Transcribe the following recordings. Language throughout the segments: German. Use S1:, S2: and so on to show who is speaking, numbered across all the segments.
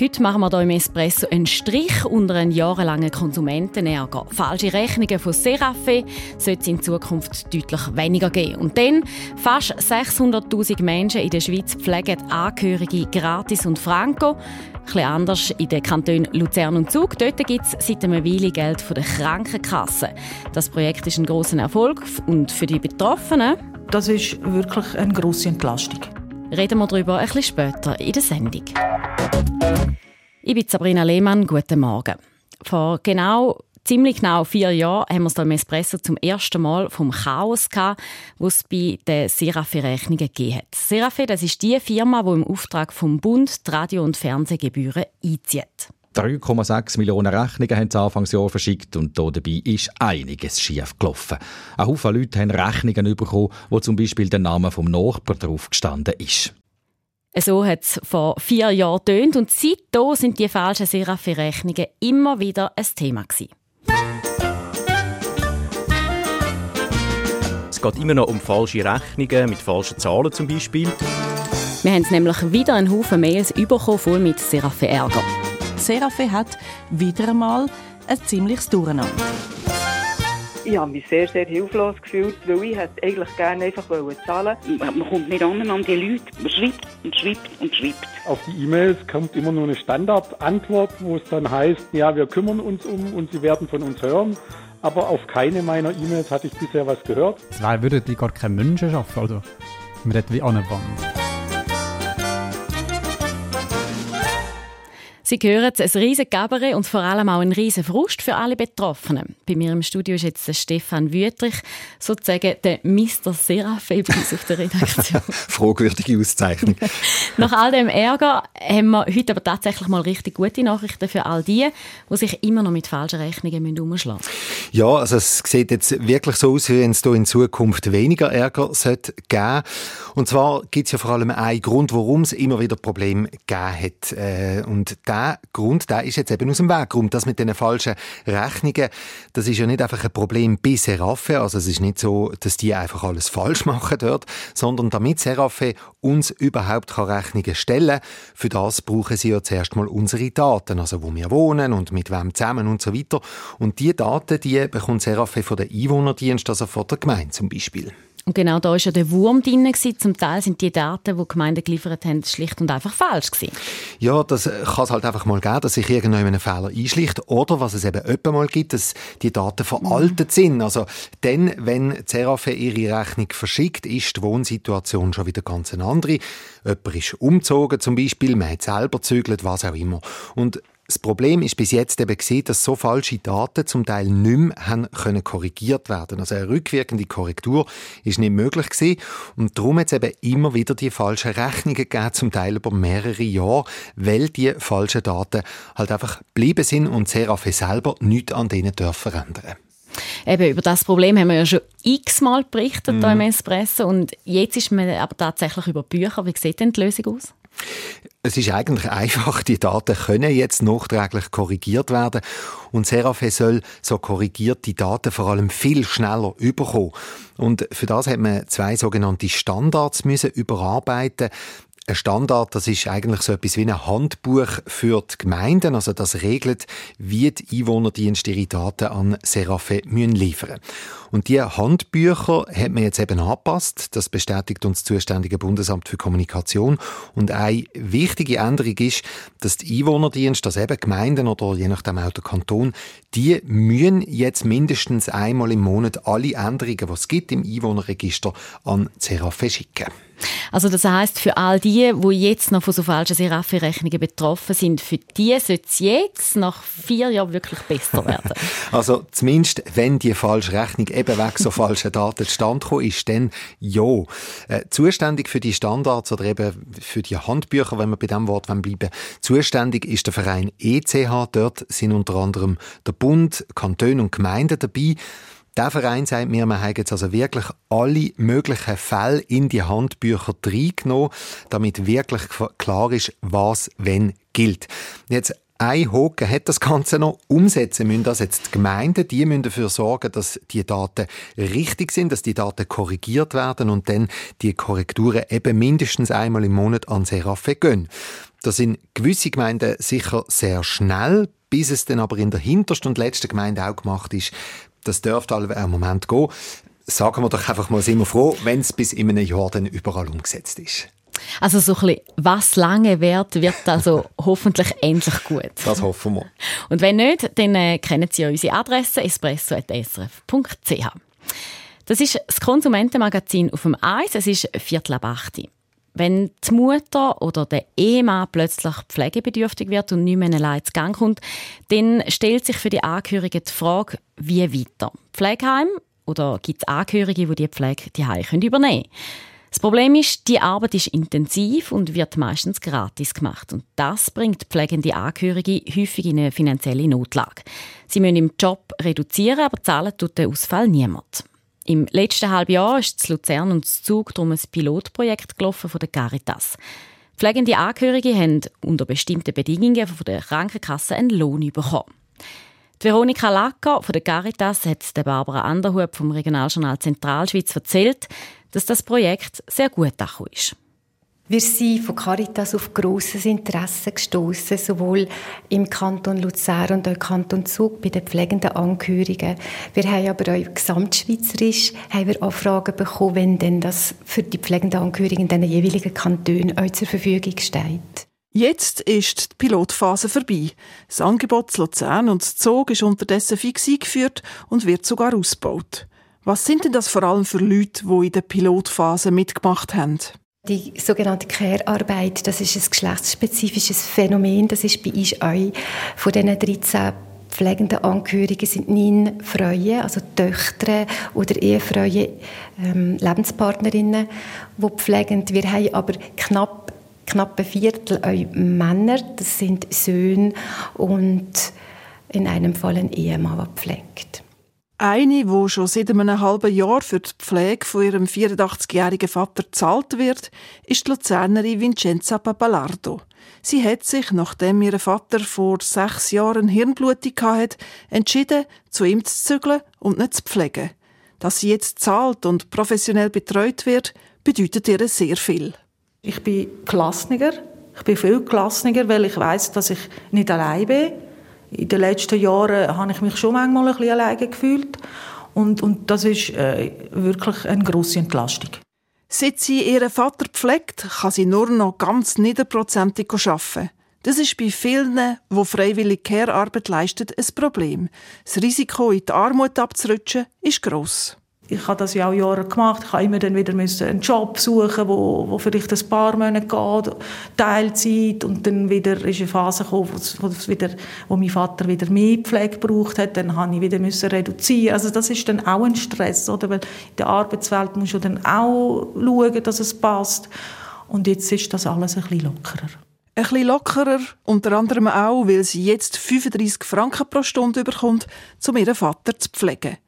S1: Heute machen wir hier im Espresso einen Strich unter einen jahrelangen Konsumentenärger. Falsche Rechnungen von Serafe sollte es in Zukunft deutlich weniger geben. Und dann, fast 600'000 Menschen in der Schweiz pflegen Angehörige gratis und franco. Etwas anders in den Kantonen Luzern und Zug. Dort gibt es seit einer Weile Geld von der Krankenkasse. Das Projekt ist ein grosser Erfolg und für die Betroffenen
S2: das ist wirklich eine grosse Entlastung.
S1: Reden wir darüber ein bisschen später in der Sendung. Ich bin Sabrina Lehmann, guten Morgen. Vor genau ziemlich genau vier Jahren haben wir es im Espresso zum ersten Mal vom Chaos gehabt, was es bei den Serafe-Rechnungen gegeben hat. Serafe, das ist die Firma, die im Auftrag vom Bund die Radio- und Fernsehgebühren einzieht.
S3: 3,6 Millionen Rechnungen haben sie Anfangsjahr verschickt und dabei ist einiges schief gelaufen. Ein Haufen Leute haben Rechnungen bekommen, wo zum Beispiel der Name vom Nachbarn drauf gestanden ist.
S1: So hat es vor vier Jahren tönt und seitdem sind die falschen Serafi-Rechnungen immer wieder ein Thema gewesen.
S4: Es geht immer noch um falsche Rechnungen mit falschen Zahlen zum Beispiel.
S1: Wir haben nämlich wieder einen Haufen Mails bekommen, voll mit Serafi-Ärger.
S2: Serafe hat wieder einmal ein ziemliches Durcheinander.
S5: Ich habe mich sehr, sehr hilflos gefühlt, weil ich hätte eigentlich gerne einfach zahlen
S6: Man kommt nicht an an die Leute. Man schreibt und schreibt und schreibt.
S7: Auf die E-Mails kommt immer nur eine Standardantwort, wo es dann heißt, ja, wir kümmern uns um und Sie werden von uns hören. Aber auf keine meiner E-Mails hatte ich bisher was gehört.
S8: Es würden die gar keine Menschen schaffen. Also, man redet wie an Wand.
S1: Sie hören ein riesiges Gabaret und vor allem auch ein riesen Frust für alle Betroffenen. Bei mir im Studio ist jetzt Stefan Wüttrich, sozusagen der Mr. Uns auf der Redaktion.
S3: Fragwürdige Auszeichnung.
S1: Nach all dem Ärger haben wir heute aber tatsächlich mal richtig gute Nachrichten für all die, die sich immer noch mit falschen Rechnungen umschlagen müssen.
S9: Ja, also es sieht jetzt wirklich so aus, wie wenn es in Zukunft weniger Ärger sollte geben Und zwar gibt es ja vor allem einen Grund, warum es immer wieder Probleme gegeben hat. Äh, und der der Grund, der ist jetzt eben aus dem Weg geräumt. Das mit den falschen Rechnungen, das ist ja nicht einfach ein Problem bei Seraphe. Also es ist nicht so, dass die einfach alles falsch machen dort, sondern damit Seraphe uns überhaupt Rechnungen stellen kann, für das brauchen sie ja zuerst mal unsere Daten, also wo wir wohnen und mit wem zusammen und so weiter. Und die Daten, die bekommt Seraphe von der Einwohnerdienst, also von der Gemeinde zum Beispiel.
S1: Und genau da war ja der Wurm drin. Zum Teil sind die Daten, die die Gemeinden geliefert haben, schlicht und einfach falsch gewesen.
S9: Ja, das kann es halt einfach mal geben, dass sich irgendjemand einen Fehler einschlicht. Oder was es eben öppe mal gibt, dass die Daten veraltet sind. Also dann, wenn Serafe ihre Rechnung verschickt, ist die Wohnsituation schon wieder ganz eine andere. Jemand ist umgezogen zum Beispiel, man hat selber zügelt, was auch immer. Und das Problem ist bis jetzt eben gesehen, dass so falsche Daten zum Teil nicht mehr haben können korrigiert werden. Also eine rückwirkende Korrektur ist nicht möglich gewesen. Und darum hat es eben immer wieder die falschen Rechnungen gegeben, zum Teil über mehrere Jahre, weil die falschen Daten halt einfach geblieben sind und Serafe selber nichts an denen dürfen verändern.
S1: Eben, über das Problem haben wir ja schon x-mal berichtet mm. hier im Espresso und jetzt ist man aber tatsächlich über Bücher. Wie sieht denn die Lösung aus?
S9: Es ist eigentlich einfach, die Daten können jetzt nachträglich korrigiert werden und Serafe soll so korrigierte Daten vor allem viel schneller überkommen. Und für das hat man zwei sogenannte Standards müssen überarbeiten. Ein Standard, das ist eigentlich so etwas wie ein Handbuch für die Gemeinden. Also das regelt, wie die Einwohnerdienste ihre Daten an Serafe müssen liefern Und diese Handbücher hat man jetzt eben angepasst. Das bestätigt uns das zuständige Bundesamt für Kommunikation. Und eine wichtige Änderung ist, dass die Einwohnerdienste, also eben Gemeinden oder je nachdem auch der Kanton, die müssen jetzt mindestens einmal im Monat alle Änderungen, die es gibt im Einwohnerregister, an Serafe schicken.
S1: Also das heißt für all die, die jetzt noch von so falschen Serafi-Rechnungen betroffen sind, für die sollte es jetzt nach vier Jahren wirklich besser werden.
S9: also zumindest, wenn die falsche Rechnung eben wegen so falschen Daten zustande gekommen ist, dann ja. Äh, zuständig für die Standards oder eben für die Handbücher, wenn wir bei diesem Wort bleiben, zuständig ist der Verein ECH. Dort sind unter anderem der Bund, Kantone und Gemeinden dabei. Der Verein sagt mir, man hat jetzt also wirklich alle möglichen Fälle in die Handbücher reingenommen, damit wirklich klar ist, was wenn gilt. Jetzt ein Haken hat das Ganze noch. Umsetzen müssen das jetzt die Gemeinden. Die müssen dafür sorgen, dass die Daten richtig sind, dass die Daten korrigiert werden und dann die Korrekturen eben mindestens einmal im Monat an Seraphe gehen. Da sind gewisse Gemeinden sicher sehr schnell, bis es dann aber in der hintersten und letzten Gemeinde auch gemacht ist. Das dürfte einen Moment gehen. Sagen wir doch einfach mal, sind wir froh, wenn es bis in einem Jahr dann überall umgesetzt ist.
S1: Also so ein bisschen, was lange währt, wird also hoffentlich endlich gut.
S9: Das hoffen wir.
S1: Und wenn nicht, dann äh, kennen Sie ja unsere Adresse espresso.srf.ch. Das ist das Konsumentenmagazin auf dem Eis. Es ist Viertel ab 8. Wenn die Mutter oder der Ehemann plötzlich pflegebedürftig wird und nicht mehr allein zu Gang kommt, dann stellt sich für die Angehörigen die Frage, wie weiter? Pflegeheim oder gibt es Angehörige, die die Pflege die übernehmen können? Das Problem ist, die Arbeit ist intensiv und wird meistens gratis gemacht. Und das bringt pflegende Angehörige häufig in eine finanzielle Notlage. Sie müssen im Job reduzieren, aber zahlen tut der Ausfall niemand. Im letzten halben Jahr ist zu Luzern und zu Zug darum ein Pilotprojekt gelaufen von der Caritas. Pflegende Angehörige haben unter bestimmten Bedingungen von der Krankenkasse einen Lohn bekommen. Die Veronika Lacker von der Caritas hat der Barbara Anderhub vom Regionaljournal Zentralschweiz erzählt, dass das Projekt sehr gut angekommen ist.
S10: Wir sind von Caritas auf grosses Interesse gestoßen, sowohl im Kanton Luzern und auch im Kanton Zug bei den pflegenden Angehörigen. Wir haben aber auch gesamtschweizerisch haben wir Anfragen bekommen, wenn denn das für die pflegenden Angehörigen in den jeweiligen Kantonen auch zur Verfügung steht.
S11: Jetzt ist die Pilotphase vorbei. Das Angebot zu Luzern und Zog ist unterdessen fix eingeführt und wird sogar ausgebaut. Was sind denn das vor allem für Leute, die in der Pilotphase mitgemacht haben?
S10: Die sogenannte Care-Arbeit, das ist ein geschlechtsspezifisches Phänomen. Das ist bei uns auch von diesen 13 pflegenden Angehörigen sind neun Frauen, also Töchter oder Ehefrauen, ähm, Lebenspartnerinnen, die pflegen. Wir haben aber knapp, knapp ein Viertel auch Männer, das sind Söhne und in einem Fall ein Ehemann, der pflegt.
S11: Eine, die schon seit einem halben Jahr für die Pflege von ihrem 84-jährigen Vater gezahlt wird, ist die Luzernerin Vincenza Papalardo. Sie hat sich, nachdem ihr Vater vor sechs Jahren Hirnblutung hatte, entschieden, zu ihm zu zügeln und nicht zu pflegen. Dass sie jetzt zahlt und professionell betreut wird, bedeutet ihr sehr viel.
S12: Ich bin gelassener. Ich bin viel gelassener, weil ich weiß, dass ich nicht allein bin in den letzten Jahren habe ich mich schon manchmal ein bisschen alleine gefühlt. Und, und das ist äh, wirklich eine grosse Entlastung.
S11: Seit sie ihren Vater pflegt, kann sie nur noch ganz niederprozentig arbeiten. Das ist bei vielen, die freiwillig Care-Arbeit leisten, ein Problem. Das Risiko, in die Armut abzurutschen, ist gross
S12: ich habe das ja auch Jahre gemacht. Ich habe immer dann wieder einen Job suchen, wo, wo vielleicht ein paar Monate geht, Teilzeit und dann wieder ist eine Phase gekommen, wo, wieder, wo mein Vater wieder mehr Pflege gebraucht hat. Dann habe ich wieder müssen reduzieren. Also das ist dann auch ein Stress, oder? Weil in der Arbeitswelt muss du dann auch schauen, dass es passt. Und jetzt ist das alles ein bisschen lockerer.
S11: Ein bisschen lockerer, unter anderem auch, weil sie jetzt 35 Franken pro Stunde bekommt, um ihren Vater zu pflegen.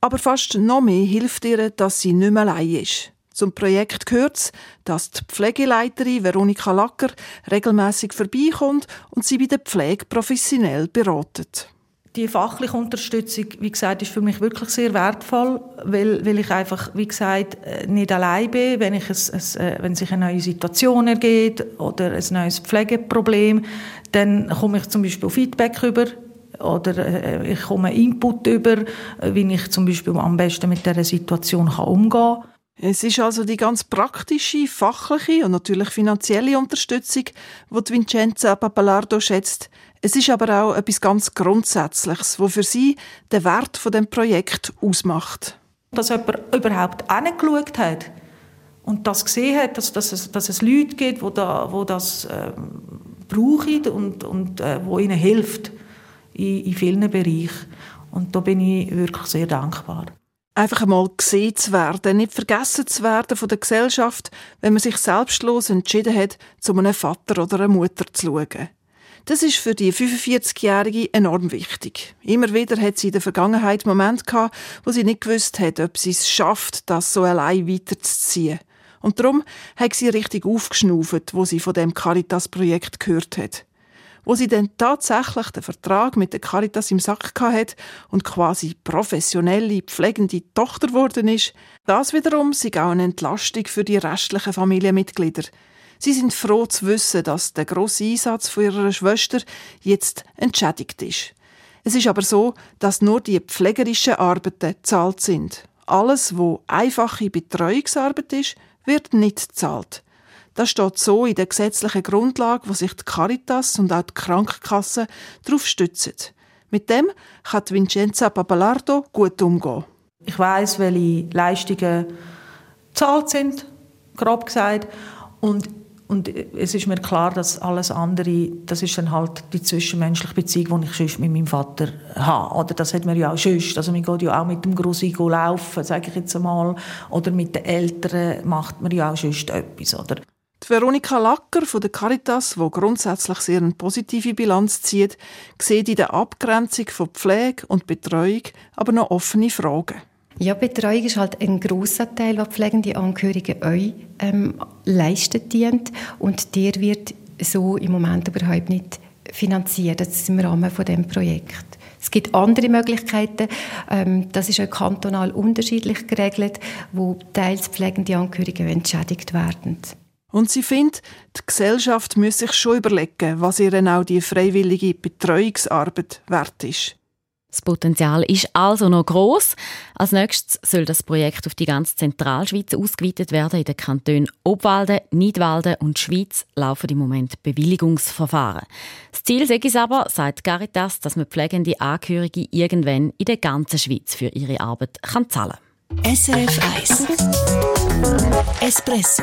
S11: Aber fast noch mehr hilft ihr, dass sie nicht mehr allein ist. Zum Projekt gehört es, dass die Pflegeleiterin Veronika Lacker regelmäßig vorbeikommt und sie bei der Pflege professionell beratet.
S12: Die fachliche Unterstützung, wie gesagt, ist für mich wirklich sehr wertvoll, weil, weil ich einfach, wie gesagt, äh, nicht allein bin, wenn, ich es, es, äh, wenn sich eine neue Situation ergeht oder ein neues Pflegeproblem, dann komme ich zum Beispiel Feedback über oder äh, ich komme Input über, äh, wie ich zum Beispiel am besten mit dieser Situation kann umgehen kann.
S11: Es ist also die ganz praktische, fachliche und natürlich finanzielle Unterstützung, die Vincenza Papalardo schätzt. Es ist aber auch etwas ganz Grundsätzliches, was für sie den Wert von dem Projekt ausmacht.
S12: Dass jemand überhaupt hingeschaut hat und das gesehen hat, dass, dass, es, dass es Leute gibt, die, da, die das äh, brauchen und, und äh, wo ihnen hilft in, in vielen Bereichen. Und da bin ich wirklich sehr dankbar.
S11: Einfach einmal gesehen zu werden, nicht vergessen zu werden von der Gesellschaft, wenn man sich selbstlos entschieden hat, zu einem Vater oder einer Mutter zu schauen. Das ist für die 45-Jährige enorm wichtig. Immer wieder hat sie in der Vergangenheit Momente gehabt, wo sie nicht gewusst hat, ob sie es schafft, das so allein weiterzuziehen. Und darum hat sie richtig aufgeschnauft, wo sie von dem Caritas-Projekt gehört hat. Wo sie dann tatsächlich den Vertrag mit der Caritas im Sack hat und quasi professionelle, pflegende Tochter geworden ist, das wiederum ist auch eine Entlastung für die restlichen Familienmitglieder. Sie sind froh zu wissen, dass der grosse Einsatz von ihrer Schwester jetzt entschädigt ist. Es ist aber so, dass nur die pflegerischen Arbeiten zahlt sind. Alles, wo einfache Betreuungsarbeit ist, wird nicht zahlt. Das steht so in der gesetzlichen Grundlage, wo sich die Caritas und auch die Krankenkasse darauf stützen. Mit dem kann Vincenza Papalardo gut umgehen.
S12: Ich weiß, welche Leistungen gezahlt sind, grob gesagt. Und und es ist mir klar, dass alles andere, das ist dann halt die zwischenmenschliche Beziehung, die ich sonst mit meinem Vater habe. Oder das hat man ja auch sonst. Also man geht ja auch mit dem Grossi laufen, sage ich jetzt einmal. Oder mit den Eltern macht man ja auch sonst etwas, oder?
S11: Die Veronika Lacker von der Caritas, die grundsätzlich sehr eine positive Bilanz zieht, sieht in der Abgrenzung von Pflege und Betreuung aber noch offene Fragen.
S10: Ja, Betreuung ist halt ein großer Teil, was pflegende Angehörige euch ähm, leisten dient. Und der wird so im Moment überhaupt nicht finanziert. Das ist im Rahmen von dem Projekt. Es gibt andere Möglichkeiten. Ähm, das ist auch kantonal unterschiedlich geregelt, wo teils pflegende Angehörige entschädigt werden.
S11: Und sie findet, die Gesellschaft müsse sich schon überlegen, was ihr auch die freiwillige Betreuungsarbeit wert ist.
S1: Das Potenzial ist also noch groß. Als nächstes soll das Projekt auf die ganze Zentralschweiz ausgeweitet werden. In den Kantonen Obwalden, Nidwalden und Schweiz laufen im Moment Bewilligungsverfahren. Das Ziel sei es aber, sagt Caritas, dass man pflegende Angehörige irgendwann in der ganzen Schweiz für ihre Arbeit kann zahlen
S13: kann. SRF 1 Espresso